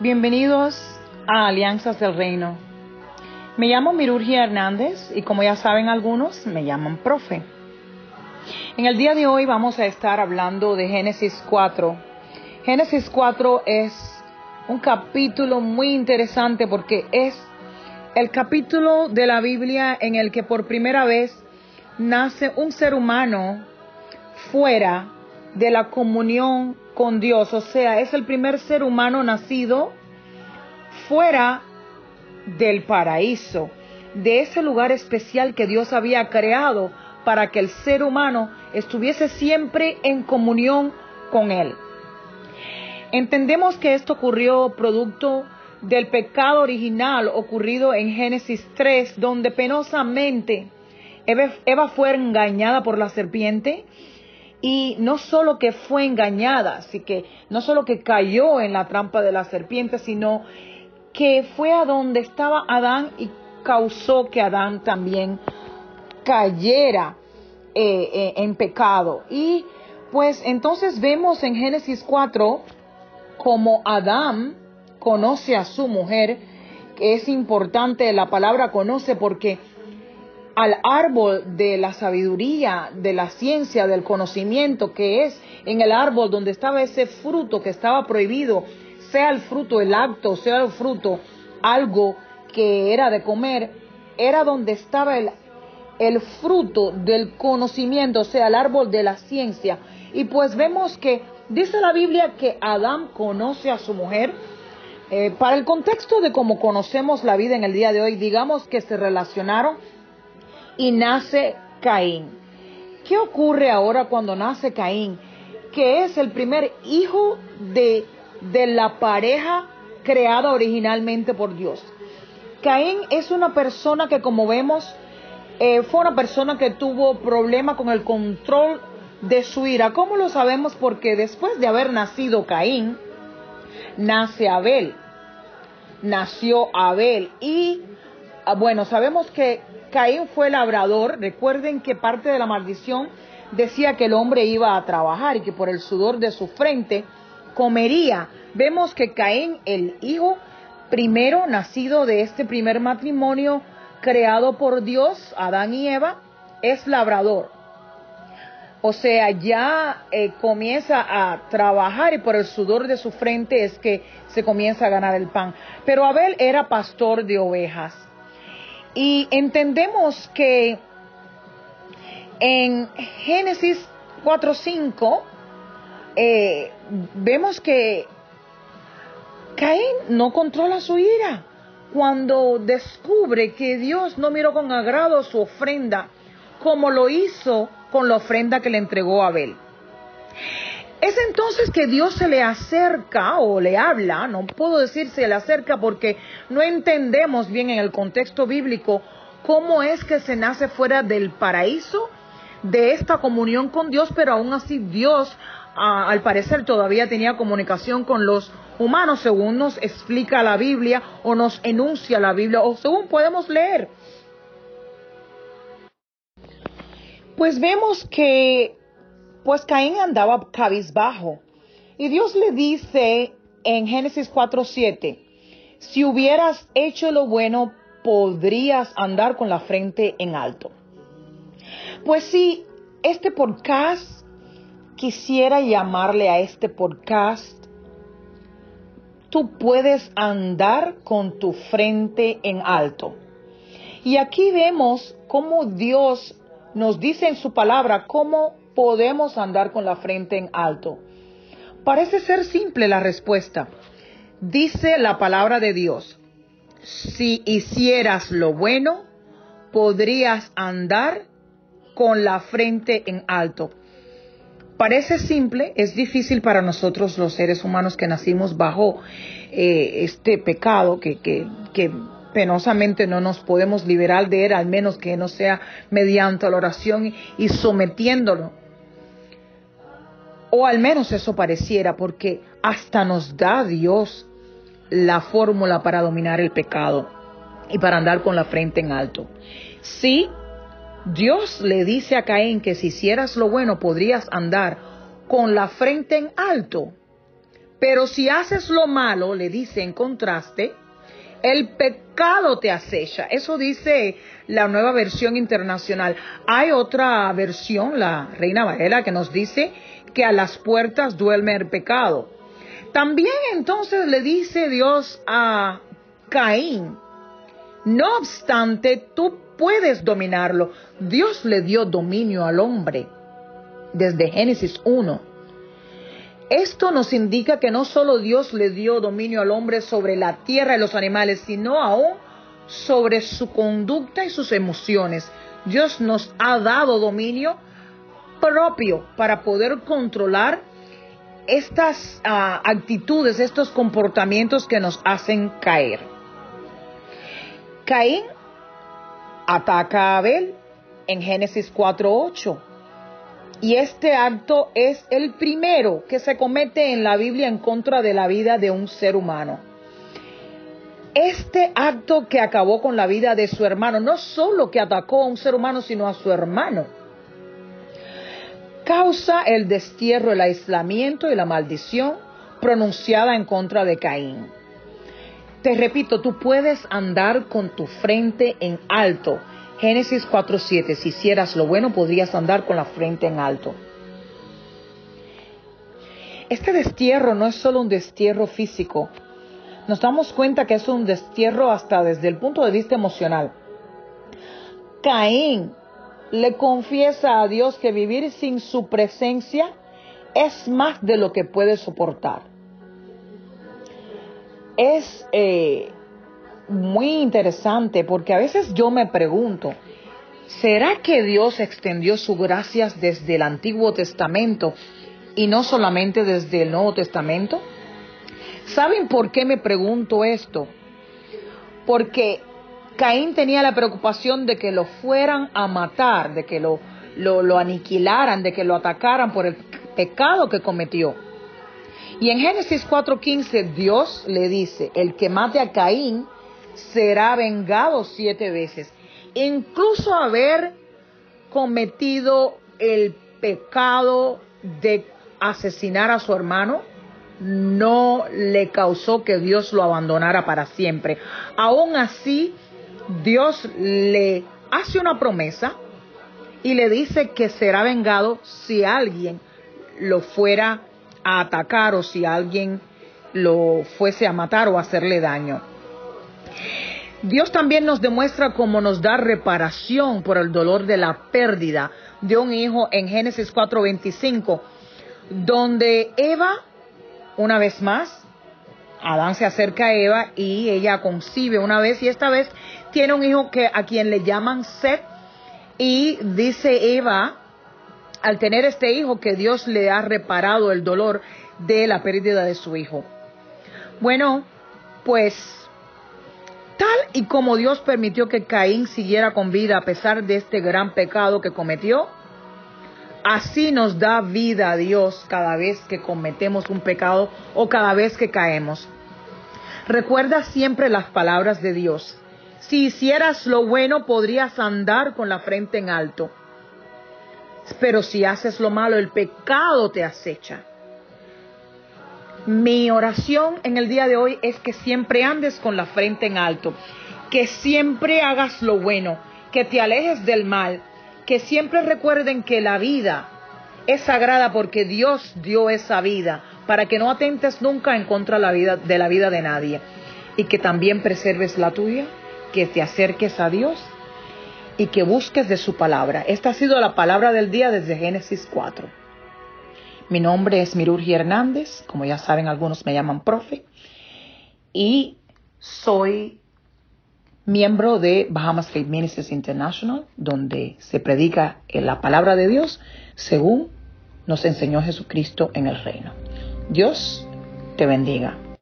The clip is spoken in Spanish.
Bienvenidos a Alianzas del Reino. Me llamo Mirurgia Hernández y como ya saben algunos, me llaman profe. En el día de hoy vamos a estar hablando de Génesis 4. Génesis 4 es un capítulo muy interesante porque es el capítulo de la Biblia en el que por primera vez nace un ser humano fuera de la comunión con Dios. O sea, es el primer ser humano nacido fuera del paraíso, de ese lugar especial que Dios había creado para que el ser humano estuviese siempre en comunión con Él. Entendemos que esto ocurrió producto del pecado original ocurrido en Génesis 3, donde penosamente Eva, fue engañada por la serpiente y no solo que fue engañada, así que no solo que cayó en la trampa de la serpiente, sino que fue a donde estaba Adán y causó que Adán también cayera eh, eh, en pecado. Y pues entonces vemos en Génesis 4 como Adán conoce a su mujer, que es importante la palabra conoce porque al árbol de la sabiduría, de la ciencia, del conocimiento, que es en el árbol donde estaba ese fruto que estaba prohibido, sea el fruto, el acto, sea el fruto, algo que era de comer, era donde estaba el, el fruto del conocimiento, sea, el árbol de la ciencia. Y pues vemos que dice la Biblia que Adán conoce a su mujer. Eh, para el contexto de cómo conocemos la vida en el día de hoy, digamos que se relacionaron y nace Caín. ¿Qué ocurre ahora cuando nace Caín? Que es el primer hijo de, de la pareja creada originalmente por Dios. Caín es una persona que como vemos eh, fue una persona que tuvo problema con el control de su ira. ¿Cómo lo sabemos? Porque después de haber nacido Caín, nace Abel. Nació Abel y ah, bueno, sabemos que Caín fue labrador. Recuerden que parte de la maldición decía que el hombre iba a trabajar y que por el sudor de su frente comería. Vemos que Caín, el hijo primero nacido de este primer matrimonio creado por Dios, Adán y Eva, es labrador. O sea, ya eh, comienza a trabajar y por el sudor de su frente es que se comienza a ganar el pan. Pero Abel era pastor de ovejas. Y entendemos que en Génesis 4.5 eh, vemos que Caín no controla su ira cuando descubre que Dios no miró con agrado su ofrenda como lo hizo con la ofrenda que le entregó Abel. Es entonces que Dios se le acerca o le habla, no puedo decir se le acerca porque no entendemos bien en el contexto bíblico cómo es que se nace fuera del paraíso de esta comunión con Dios, pero aún así Dios al parecer todavía tenía comunicación con los humanos, según nos explica la Biblia o nos enuncia la Biblia o según podemos leer. Pues vemos que pues Caín andaba cabizbajo. Y Dios le dice en Génesis 4:7, si hubieras hecho lo bueno, podrías andar con la frente en alto. Pues si este podcast quisiera llamarle a este podcast, tú puedes andar con tu frente en alto. Y aquí vemos cómo Dios nos dice en su palabra cómo podemos andar con la frente en alto? Parece ser simple la respuesta. Dice la palabra de Dios, si hicieras lo bueno, podrías andar con la frente en alto. Parece simple, es difícil para nosotros los seres humanos que nacimos bajo eh, este pecado que, que, que penosamente no nos podemos liberar de él, al menos que no sea mediante la oración y sometiéndolo o al menos eso pareciera, porque hasta nos da Dios la fórmula para dominar el pecado y para andar con la frente en alto. Sí, Dios le dice a Caín que si hicieras lo bueno podrías andar con la frente en alto. Pero si haces lo malo, le dice en contraste, el pecado te acecha. Eso dice la nueva versión internacional. Hay otra versión, la Reina Valera, que nos dice que a las puertas duerme el pecado. También entonces le dice Dios a Caín, no obstante, tú puedes dominarlo. Dios le dio dominio al hombre desde Génesis 1. Esto nos indica que no solo Dios le dio dominio al hombre sobre la tierra y los animales, sino aún sobre su conducta y sus emociones. Dios nos ha dado dominio propio para poder controlar estas ah, actitudes, estos comportamientos que nos hacen caer. Caín ataca a Abel en Génesis 4.8 y este acto es el primero que se comete en la Biblia en contra de la vida de un ser humano. Este acto que acabó con la vida de su hermano, no solo que atacó a un ser humano, sino a su hermano, causa el destierro, el aislamiento y la maldición pronunciada en contra de Caín. Te repito, tú puedes andar con tu frente en alto Génesis 4.7, si hicieras lo bueno podrías andar con la frente en alto. Este destierro no es solo un destierro físico, nos damos cuenta que es un destierro hasta desde el punto de vista emocional. Caín le confiesa a Dios que vivir sin su presencia es más de lo que puede soportar. Es eh, muy interesante porque a veces yo me pregunto, ¿será que Dios extendió su gracias desde el Antiguo Testamento y no solamente desde el Nuevo Testamento? ¿Saben por qué me pregunto esto? Porque Caín tenía la preocupación de que lo fueran a matar, de que lo, lo, aniquilaran, de que lo atacaran por el pecado que cometió. Y en Génesis 4:15 Dios le dice, el que mate a Caín será vengado siete veces. Incluso haber cometido el pecado de asesinar a su hermano no le causó que Dios lo abandonara para siempre. Aún así, Dios le hace una promesa y le dice que será vengado si alguien lo fuera a atacar o si alguien lo fuese a matar o hacerle daño. Dios también nos demuestra cómo nos da reparación por el dolor de la pérdida de un hijo en Génesis 4:25, donde Eva, una vez más, Adán se acerca a Eva y ella concibe una vez y esta vez tiene un hijo que a quien le llaman Seth y dice Eva al tener este hijo que Dios le ha reparado el dolor de la pérdida de su hijo. Bueno, pues Tal y como Dios permitió que Caín siguiera con vida a pesar de este gran pecado que cometió, así nos da vida a Dios cada vez que cometemos un pecado o cada vez que caemos. Recuerda siempre las palabras de Dios. Si hicieras lo bueno podrías andar con la frente en alto. Pero si haces lo malo, el pecado te acecha. Mi oración en el día de hoy es que siempre andes con la frente en alto, que siempre hagas lo bueno, que te alejes del mal, que siempre recuerden que la vida es sagrada porque Dios dio esa vida, para que no atentes nunca en contra de la vida de, la vida de nadie y que también preserves la tuya, que te acerques a Dios y que busques de su palabra. Esta ha sido la palabra del día desde Génesis 4. Mi nombre es Mirurgi Hernández, como ya saben algunos me llaman profe, y soy miembro de Bahamas Faith Ministries International, donde se predica la palabra de Dios según nos enseñó Jesucristo en el reino. Dios te bendiga.